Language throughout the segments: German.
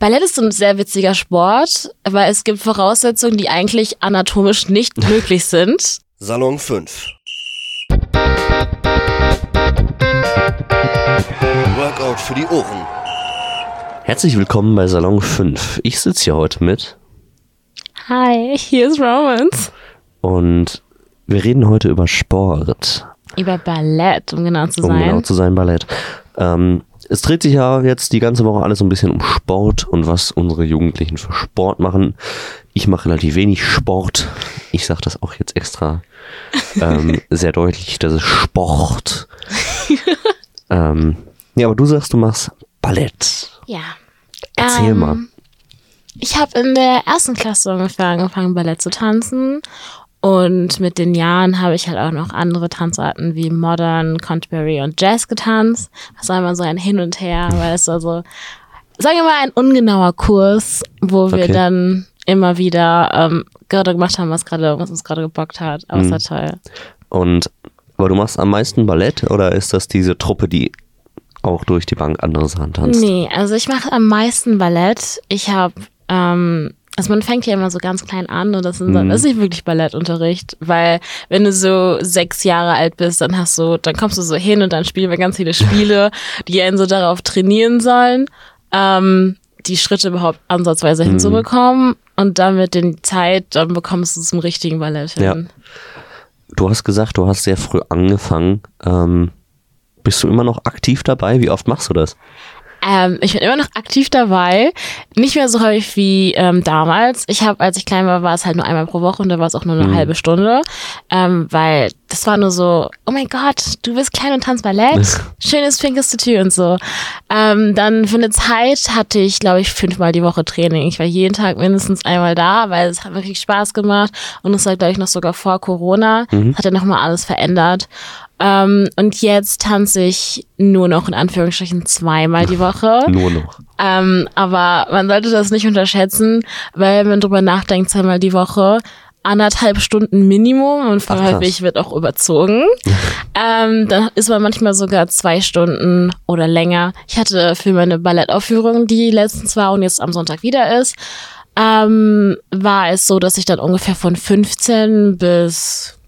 Ballett ist ein sehr witziger Sport, weil es gibt Voraussetzungen, die eigentlich anatomisch nicht möglich sind. Salon 5. Workout für die Ohren. Herzlich willkommen bei Salon 5. Ich sitze hier heute mit Hi, hier ist Romans. und wir reden heute über Sport. Über Ballett, um genau zu Um sein. genau zu sein, Ballett. Ähm, es dreht sich ja jetzt die ganze Woche alles so ein bisschen um Sport und was unsere Jugendlichen für Sport machen. Ich mache relativ wenig Sport. Ich sage das auch jetzt extra ähm, sehr deutlich, das ist Sport. ähm, ja, aber du sagst, du machst Ballett. ja. Erzähl Ähm, mal. Ich habe in der ersten Klasse ungefähr angefangen, Ballett zu tanzen. Und mit den Jahren habe ich halt auch noch andere Tanzarten wie Modern, Contemporary und Jazz getanzt. Das war immer so ein Hin und Her, weil es war so, sagen wir mal, ein ungenauer Kurs, wo wir Okay. dann immer wieder ähm, gerade gemacht haben, was gerade, was uns gerade gebockt hat. Aber es war toll. Und aber du machst am meisten Ballett oder ist das diese Truppe, die auch durch die Bank andere Sachen tanzt? Nee, also ich mache am meisten Ballett. Ich habe, ähm, also man fängt ja immer so ganz klein an und das, sind, Mhm. das ist nicht wirklich Ballettunterricht, weil wenn du so sechs Jahre alt bist, dann hast du, dann kommst du so hin und dann spielen wir ganz viele Spiele, die einen so darauf trainieren sollen, ähm, die Schritte überhaupt ansatzweise Mhm. hinzubekommen und dann mit der Zeit, dann bekommst du zum richtigen Ballett hin. Ja. Du hast gesagt, du hast sehr früh angefangen. Ähm, bist du immer noch aktiv dabei? Wie oft machst du das? Ähm, ich bin immer noch aktiv dabei. Nicht mehr so häufig wie ähm, damals. Ich habe, als ich klein war, war es halt nur einmal pro Woche und da war es auch nur eine halbe Stunde. Ähm, weil das war nur so, oh mein Gott, du bist klein und tanzt Ballett. Schönes pinkes Tütü und so. Ähm, dann für eine Zeit hatte ich, glaube ich, fünfmal die Woche Training. Ich war jeden Tag mindestens einmal da, weil es hat wirklich Spaß gemacht. Und es war, glaube ich, noch sogar vor Corona. Hat ja nochmal alles verändert. Ähm, und jetzt tanze ich nur noch in Anführungsstrichen zweimal die Woche. Nur noch. Ähm, aber man sollte das nicht unterschätzen, weil wenn man drüber nachdenkt, zweimal die Woche, anderthalb Stunden Minimum und Ach, häufig wird auch überzogen. ähm, dann ist man manchmal sogar zwei Stunden oder länger. Ich hatte für meine Ballettaufführung, die letztens war und jetzt am Sonntag wieder ist, ähm, war es so, dass ich dann ungefähr von 15 bis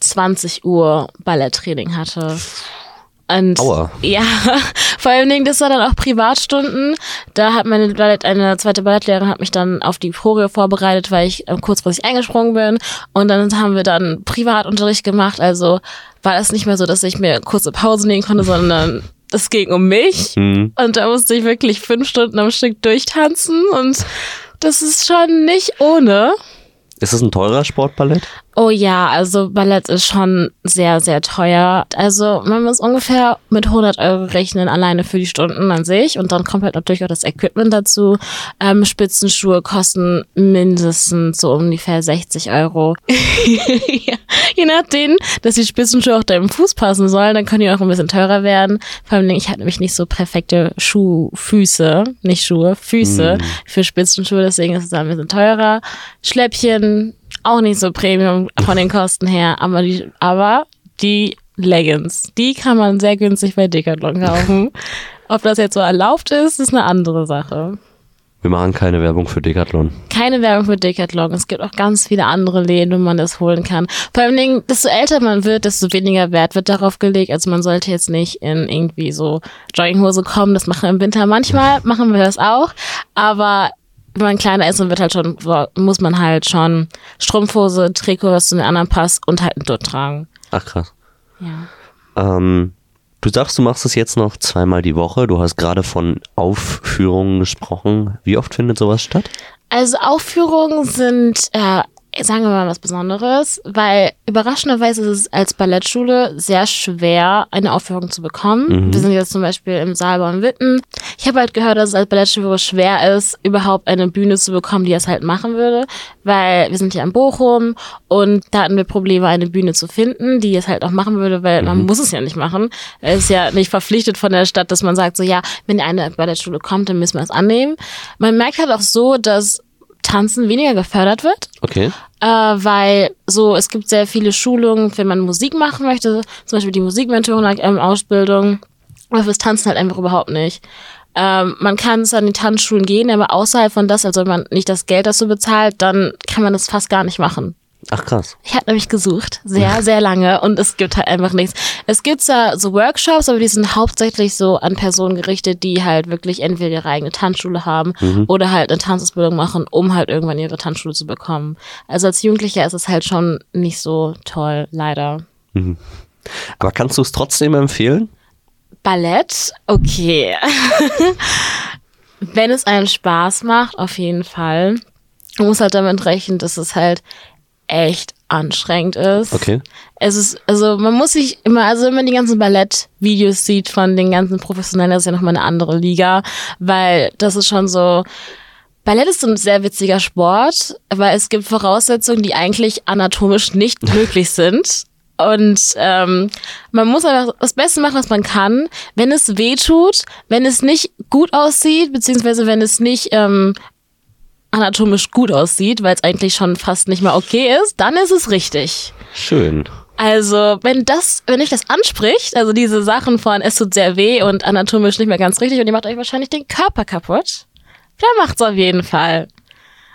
20 Uhr Balletttraining hatte. Und Aua. ja, vor allen Dingen, das war dann auch Privatstunden. Da hat meine Ballett, eine zweite Ballettlehrerin hat mich dann auf die Choreo vorbereitet, weil ich ähm, kurzfristig eingesprungen bin. Und dann haben wir dann Privatunterricht gemacht. Also war es nicht mehr so, dass ich mir kurze Pause nehmen konnte, sondern es ging um mich. Hm. Und da musste ich wirklich fünf Stunden am Stück durchtanzen. Und das ist schon nicht ohne. Ist es ein teurer Sportballett? Oh ja, also Ballett ist schon sehr, sehr teuer. Also man muss ungefähr mit 100 Euro rechnen, alleine für die Stunden an sich. Und dann kommt halt natürlich auch das Equipment dazu. Ähm, Spitzenschuhe kosten mindestens so ungefähr 60 Euro. ja, je nachdem, dass die Spitzenschuhe auch deinem Fuß passen sollen, dann können die auch ein bisschen teurer werden. Vor allem, ich habe nämlich nicht so perfekte Schuhfüße, nicht Schuhe, Füße für Spitzenschuhe, deswegen ist es dann ein bisschen teurer. Schläppchen, auch nicht so Premium von den Kosten her, aber die, aber die Leggings, die kann man sehr günstig bei Decathlon kaufen. Ob das jetzt so erlaubt ist, ist eine andere Sache. Wir machen keine Werbung für Decathlon. Keine Werbung für Decathlon. Es gibt auch ganz viele andere Läden, wo man das holen kann. Vor allem, Dingen, desto älter man wird, desto weniger Wert wird darauf gelegt. Also man sollte jetzt nicht in irgendwie so Jogginghose kommen. Das machen wir im Winter manchmal, machen wir das auch. Aber wenn man kleiner ist, dann wird halt schon, muss man halt schon Strumpfhose, Trikot, was zu den anderen passt und halt ein Dutt tragen. Ach krass. Ja. Ähm, du sagst, du machst es jetzt noch zweimal die Woche. Du hast gerade von Aufführungen gesprochen. Wie oft findet sowas statt? Also Aufführungen sind, äh, sagen wir mal was Besonderes, weil überraschenderweise ist es als Ballettschule sehr schwer, eine Aufführung zu bekommen. Wir sind jetzt zum Beispiel im Saalbau in Witten. Ich habe halt gehört, dass es als Ballettschule schwer ist, überhaupt eine Bühne zu bekommen, die das halt machen würde, weil wir sind ja in Bochum und da hatten wir Probleme, eine Bühne zu finden, die es halt auch machen würde, weil man muss es ja nicht machen. Es ist ja nicht verpflichtet von der Stadt, dass man sagt, so ja, wenn eine Ballettschule kommt, dann müssen wir es annehmen. Man merkt halt auch so, dass Tanzen weniger gefördert wird, Okay. äh, weil so es gibt sehr viele Schulungen, wenn man Musik machen möchte, zum Beispiel die Musikmentoring ähm, Ausbildung, aber fürs Tanzen halt einfach überhaupt nicht. Ähm, man kann es an die Tanzschulen gehen, aber außerhalb von das, also wenn man nicht das Geld dazu bezahlt, dann kann man das fast gar nicht machen. Ach krass. Ich habe nämlich gesucht, sehr, sehr lange und es gibt halt einfach nichts. Es gibt zwar so Workshops, aber die sind hauptsächlich so an Personen gerichtet, die halt wirklich entweder ihre eigene Tanzschule haben oder halt eine Tanzausbildung machen, um halt irgendwann ihre Tanzschule zu bekommen. Also als Jugendlicher ist es halt schon nicht so toll, leider. Aber kannst du es trotzdem empfehlen? Ballett, okay. Wenn es einen Spaß macht, auf jeden Fall. Man muss halt damit rechnen, dass es halt echt anstrengend ist. Okay. Es ist, also man muss sich immer, also wenn man die ganzen Ballettvideos sieht von den ganzen Professionellen, das ist ja nochmal eine andere Liga, weil das ist schon so, Ballett ist ein sehr witziger Sport, weil es gibt Voraussetzungen, die eigentlich anatomisch nicht möglich sind. Und ähm, man muss einfach das Beste machen, was man kann. Wenn es weh tut, wenn es nicht gut aussieht, beziehungsweise wenn es nicht ähm, anatomisch gut aussieht, weil es eigentlich schon fast nicht mehr okay ist, dann ist es richtig. Schön. Also, wenn das, wenn euch das anspricht, also diese Sachen von es tut sehr weh und anatomisch nicht mehr ganz richtig und ihr macht euch wahrscheinlich den Körper kaputt, dann macht's auf jeden Fall.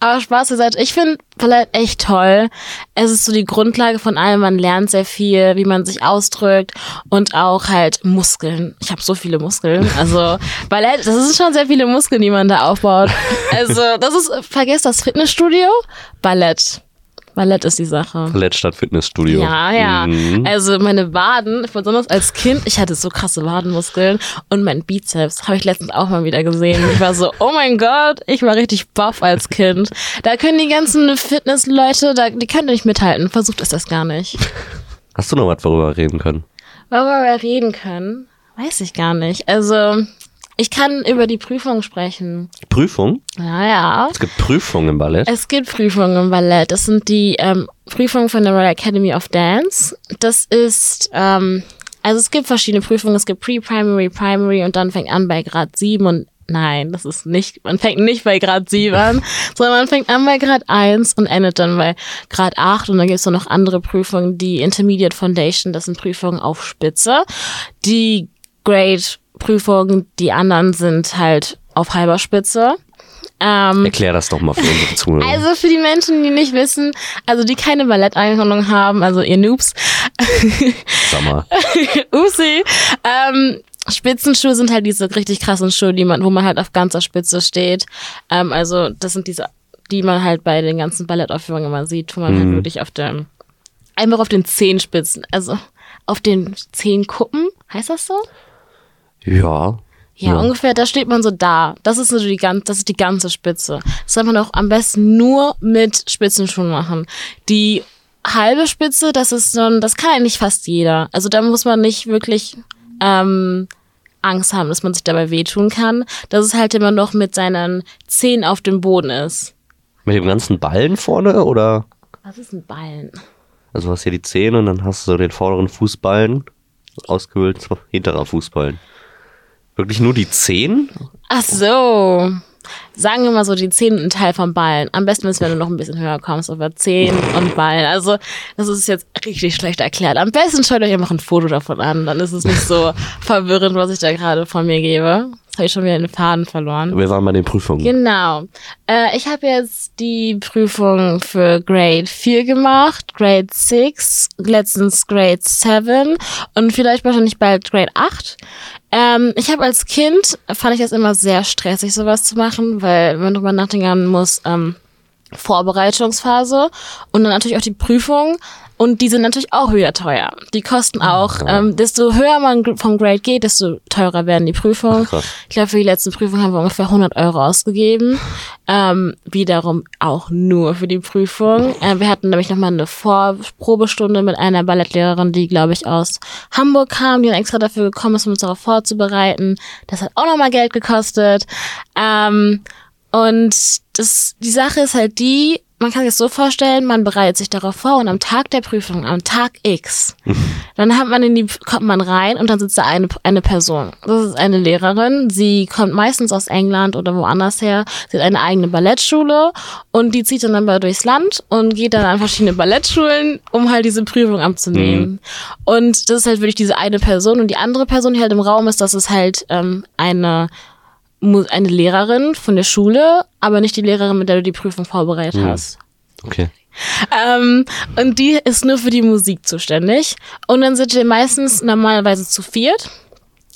Aber Spaß beiseite, ich finde Ballett echt toll. Es ist so die Grundlage von allem, man lernt sehr viel, wie man sich ausdrückt und auch halt Muskeln. Ich habe so viele Muskeln. Also Ballett, das sind schon sehr viele Muskeln, die man da aufbaut. Also, das ist, vergesst das Fitnessstudio, Ballett. Ballett ist die Sache. Ballett statt Fitnessstudio. Ja, ja. Mhm. Also meine Waden, besonders als Kind, ich hatte so krasse Wadenmuskeln und mein Bizeps habe ich letztens auch mal wieder gesehen. Ich war so, oh mein Gott, ich war richtig buff als Kind. Da können die ganzen Fitnessleute, da, die können nicht mithalten. Versucht es das gar nicht. Hast du noch was, worüber wir reden können? Worüber wir reden können, weiß ich gar nicht. Also ich kann über die Prüfung sprechen. Prüfung? Ja, ja. Es gibt Prüfungen im Ballett. Es gibt Prüfungen im Ballett. Das sind die ähm, Prüfungen von der Royal Academy of Dance. Das ist, ähm, also es gibt verschiedene Prüfungen. Es gibt Pre-Primary, Primary und dann fängt an bei Grad 7 und nein, das ist nicht, man fängt nicht bei Grad 7 an, sondern man fängt an bei Grad 1 und endet dann bei Grad 8 und dann gibt es noch andere Prüfungen, die Intermediate Foundation, das sind Prüfungen auf Spitze. Die Grade Prüfungen, die anderen sind halt auf halber Spitze. Ähm, Erklär das doch mal für unsere Zuhörer. also für die Menschen, die nicht wissen, also die keine Balletteinordnung haben, also ihr Noobs, Sag mal. Upsi, ähm, Spitzenschuhe sind halt diese richtig krassen Schuhe, die man, wo man halt auf ganzer Spitze steht. Ähm, also das sind diese, die man halt bei den ganzen Ballettaufführungen immer sieht, wo man halt wirklich auf dem, einfach auf den Zehenspitzen, also auf den Zehenkuppen, heißt das so? Ja. Ja, ungefähr, da steht man so da. Das ist so die ganze, das ist die ganze Spitze. Das soll man auch am besten nur mit Spitzenschuhen machen. Die halbe Spitze, das ist so ein, das kann eigentlich fast jeder. Also da muss man nicht wirklich ähm, Angst haben, dass man sich dabei wehtun kann. Dass es halt immer noch mit seinen Zehen auf dem Boden ist. Mit dem ganzen Ballen vorne oder? Was ist ein Ballen? Also du hast hier die Zähne und dann hast du so den vorderen Fußballen ausgehöhlt, hinterer Fußballen. Wirklich nur die Zehen? Ach so. Sagen wir mal so, die Zehen und ein Teil vom Ballen. Am besten ist, wenn du noch ein bisschen höher kommst, aber Zehen und Ballen. Also, das ist jetzt richtig schlecht erklärt. Am besten schaut euch einfach ein Foto davon an. Dann ist es nicht so verwirrend, was ich da gerade von mir gebe. Jetzt habe ich schon wieder den Faden verloren. Wir waren bei den Prüfungen. Genau. Äh, ich habe jetzt die Prüfung für Grade 4 gemacht, Grade 6, letztens Grade 7 und vielleicht wahrscheinlich bald Grade 8. Ähm, ich habe als Kind, fand ich das immer sehr stressig, sowas zu machen, weil wenn man drüber nachdenken muss, ähm, Vorbereitungsphase und dann natürlich auch die Prüfung. Und die sind natürlich auch wieder teuer. Die kosten auch, ähm, desto höher man vom Grade geht, desto teurer werden die Prüfungen. Ach. Ich glaube, für die letzte Prüfung haben wir ungefähr 100 Euro ausgegeben. Ähm, wiederum auch nur für die Prüfung. Äh, wir hatten nämlich nochmal eine Vorprobestunde mit einer Ballettlehrerin, die, glaube ich, aus Hamburg kam, die dann extra dafür gekommen ist, um uns darauf vorzubereiten. Das hat auch nochmal Geld gekostet. Ähm, und das, die Sache ist halt die, man kann sich das so vorstellen, man bereitet sich darauf vor und am Tag der Prüfung, am Tag X, dann hat man in die, kommt man rein und dann sitzt da eine, eine Person. Das ist eine Lehrerin. Sie kommt meistens aus England oder woanders her. Sie hat eine eigene Ballettschule und die zieht dann aber durchs Land und geht dann an verschiedene Ballettschulen, um halt diese Prüfung abzunehmen. Und das ist halt wirklich diese eine Person und die andere Person, die halt im Raum ist, das ist halt ähm, eine eine Lehrerin von der Schule, aber nicht die Lehrerin, mit der du die Prüfung vorbereitet hast. Okay. Ähm, und die ist nur für die Musik zuständig. Und dann sind wir meistens normalerweise zu viert.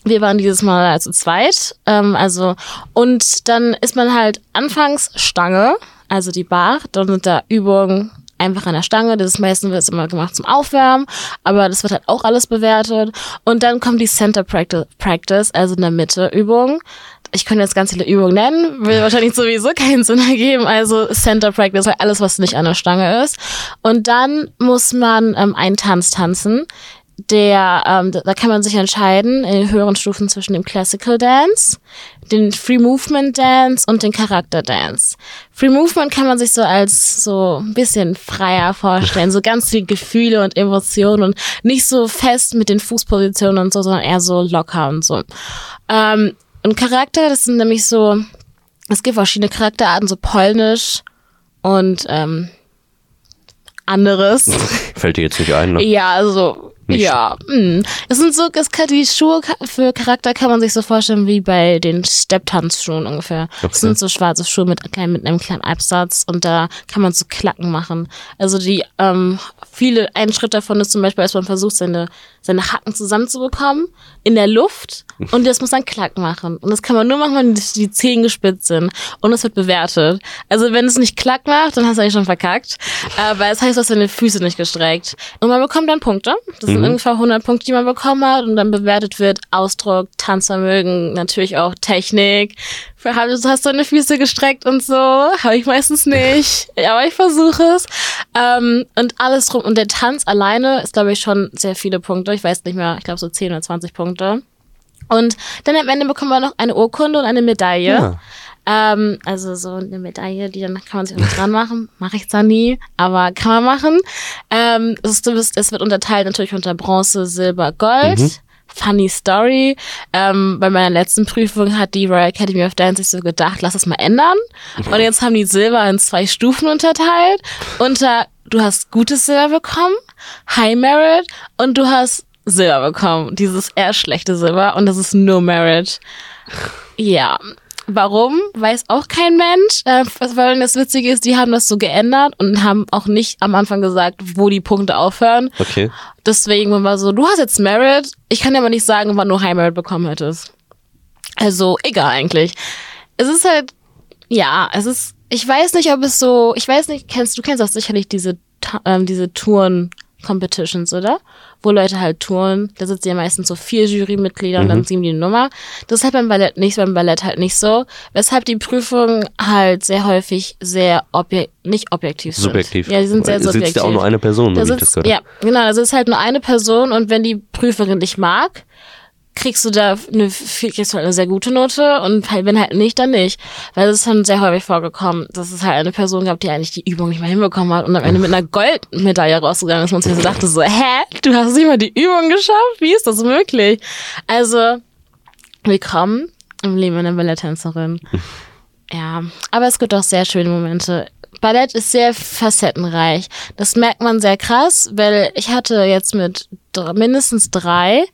Wir waren dieses Mal zu zweit. Ähm, also, und dann ist man halt anfangs Stange, also die Bar. Dann sind da Übungen einfach an der Stange. Das ist meistens wird immer gemacht zum Aufwärmen, aber das wird halt auch alles bewertet. Und dann kommt die Center Practi- Practice, also in der Mitte Übung. Ich könnte jetzt ganz viele Übungen nennen, will wahrscheinlich sowieso keinen Sinn ergeben. Also Center Practice, halt alles, was nicht an der Stange ist. Und dann muss man ähm, einen Tanz tanzen. Der, ähm, da kann man sich entscheiden in den höheren Stufen zwischen dem Classical Dance, den Free Movement Dance und den Charakter Dance. Free Movement kann man sich so als so ein bisschen freier vorstellen, so ganz viel Gefühle und Emotionen und nicht so fest mit den Fußpositionen und so, sondern eher so locker und so. Ähm, und Charakter, das sind nämlich so, es gibt verschiedene Charakterarten, so polnisch und ähm, anderes. Fällt dir jetzt nicht ein, ne? Ja, also, Nicht ja. mh. Es sind so, es kann, die Schuhe für Charakter kann man sich so vorstellen wie bei den Stepptanzschuhen ungefähr. Okay. Das sind so schwarze Schuhe mit, mit einem kleinen Absatz und da kann man so Klacken machen. Also die, ähm, viele, ein Schritt davon ist zum Beispiel, als man versucht, seine, seine Hacken zusammenzubekommen in der Luft und das muss dann Klack machen. Und das kann man nur machen, wenn die, die Zehen gespitzt sind und es wird bewertet. Also wenn es nicht Klack macht, dann hast du eigentlich schon verkackt. Aber es heißt, du hast deine Füße nicht gestreckt. Und man bekommt dann Punkte. Das sind ungefähr 100 Punkte, die man bekommen hat und dann bewertet wird Ausdruck, Tanzvermögen, natürlich auch Technik. Hast du hast deine Füße gestreckt und so. Habe ich meistens nicht. Ja, aber ich versuche es. Ähm, und alles drum. Und der Tanz alleine ist, glaube ich, schon sehr viele Punkte. Ich weiß nicht mehr, ich glaube so 10 oder 20 Punkte. Und dann am Ende bekommen wir noch eine Urkunde und eine Medaille. Ähm, also so eine Medaille, die dann kann man sich auch dran machen. Mache ich zwar nie, aber kann man machen. Ähm, es, ist, es wird unterteilt natürlich unter Bronze, Silber, Gold. Funny Story. Ähm, bei meiner letzten Prüfung hat die Royal Academy of Dance sich so gedacht, lass es mal ändern. Und jetzt haben die Silber in zwei Stufen unterteilt. Unter, du hast gutes Silber bekommen, High Merit und du hast Silber bekommen. Dieses eher schlechte Silber und das ist No Merit. Ja. Warum? Weiß auch kein Mensch. Äh, weil das Witzige ist, die haben das so geändert und haben auch nicht am Anfang gesagt, wo die Punkte aufhören. Okay. Deswegen war man so, du hast jetzt Merit. Ich kann dir aber nicht sagen, wann du High Merit bekommen hättest. Also, egal eigentlich. Es ist halt, ja, es ist, ich weiß nicht, ob es so, ich weiß nicht, kennst du kennst auch sicherlich diese, ähm, diese Touren Competitions, oder? Wo Leute halt touren. Da sitzen ja meistens so vier Jurymitglieder und dann ziehen die eine Nummer. Das ist halt beim Ballett nicht, beim Ballett halt nicht so. Weshalb die Prüfungen halt sehr häufig sehr objek nicht objektiv sind. Subjektiv. Ja, die sind sehr subjektiv. Sitzt ja auch nur eine Person, Da wenn ich das sitzt, gehört ja, genau, also es ist halt nur eine Person und wenn die Prüferin dich mag, kriegst du da eine, kriegst du halt eine sehr gute Note und halt, wenn halt nicht, dann nicht. Weil das ist dann sehr häufig vorgekommen, dass es halt eine Person gab, die eigentlich die Übung nicht mehr hinbekommen hat und am Ende mit einer Goldmedaille rausgegangen ist und sich so dachte so, hä, du hast nicht mal die Übung geschafft? Wie ist das möglich? Also, willkommen im Leben einer Balletttänzerin. Ja, aber es gibt auch sehr schöne Momente. Ballett ist sehr facettenreich. Das merkt man sehr krass, weil ich hatte jetzt mit mindestens drei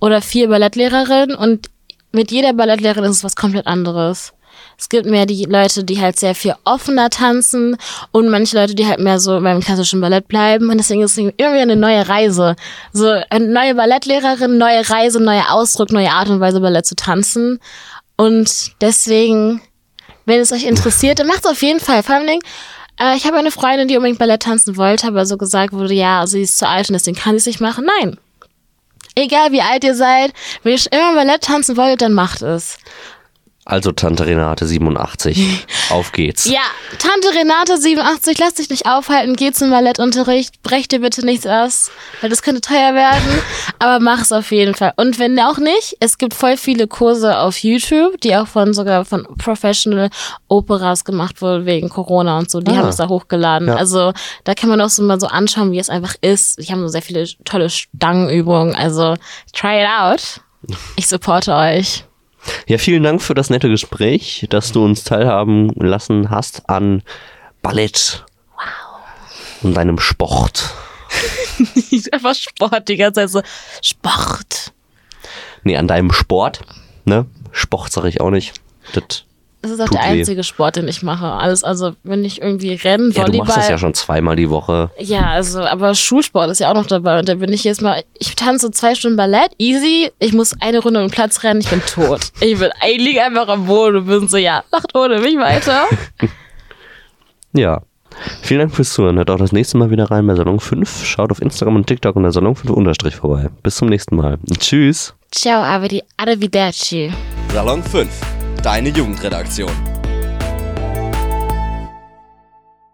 oder vier Ballettlehrerinnen und mit jeder Ballettlehrerin ist es was komplett anderes. Es gibt mehr die Leute, die halt sehr viel offener tanzen und manche Leute, die halt mehr so beim klassischen Ballett bleiben. Und deswegen ist es wieder eine neue Reise. So eine neue Ballettlehrerin, neue Reise, neuer Ausdruck, neue Art und Weise Ballett zu tanzen. Und deswegen wenn es euch interessiert, dann macht es auf jeden Fall. Vor allem, äh, ich habe eine Freundin, die unbedingt Ballett tanzen wollte, aber so gesagt wurde, ja, sie ist zu alt und deswegen kann sie es nicht machen. Nein. Egal wie alt ihr seid, wenn ihr schon immer Ballett tanzen wollt, dann macht es. Also Tante Renate 87. Auf geht's. Ja, Tante Renate 87, lass dich nicht aufhalten, geh zum Ballettunterricht, brech dir bitte nichts aus, weil das könnte teuer werden, aber mach es auf jeden Fall. Und wenn auch nicht, es gibt voll viele Kurse auf YouTube, die auch von sogar von Professional Operas gemacht wurden wegen Corona und so, die Ah. haben es da hochgeladen. Ja. Also da kann man auch so mal so anschauen, wie es einfach ist. Die haben so sehr viele tolle Stangenübungen, also try it out. Ich supporte euch. Ja, vielen Dank für das nette Gespräch, dass du uns teilhaben lassen hast an Ballett. Wow. Und deinem Sport. einfach Sport die ganze Zeit so. Sport. Nee, an deinem Sport. Ne? Sport sage ich auch nicht. Das, Das ist auch Tut der weh. einzige Sport, den ich mache. Alles, also wenn ich irgendwie Rennen, ja, du Volleyball. machst das ja schon zweimal die Woche. Ja, also, aber Schulsport ist ja auch noch dabei. Und da bin ich jetzt mal, ich tanze zwei Stunden Ballett, easy. Ich muss eine Runde um den Platz rennen, ich bin tot. Ich bin, ich liege einfach am Boden und bin so, ja, macht ohne mich weiter. Ja. Vielen Dank fürs Zuhören. Hört auch das nächste Mal wieder rein bei Salon 5. Schaut auf Instagram und TikTok unter Salon 5 Unterstrich vorbei. Bis zum nächsten Mal. Tschüss. Ciao, aber die Arrivederci. Salon 5, deine Jugendredaktion.